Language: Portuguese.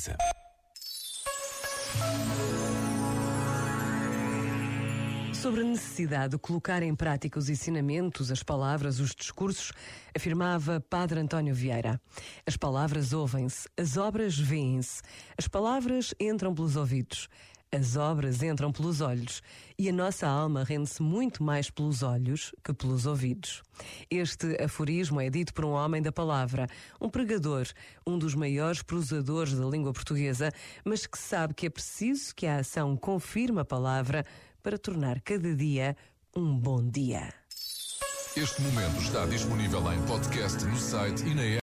Renascença. Sobre a necessidade de colocar em prática os ensinamentos, as palavras, os discursos, afirmava Padre António Vieira. As palavras ouvem-se, as obras veem-se, as palavras entram pelos ouvidos, as obras entram pelos olhos e a nossa alma rende-se muito mais pelos olhos que pelos ouvidos. Este aforismo é dito por um homem da palavra, um pregador, um dos maiores prosadores da língua portuguesa, mas que sabe que é preciso que a ação confirme a palavra para tornar cada dia um bom dia. Este momento está disponível em podcast no site e na app.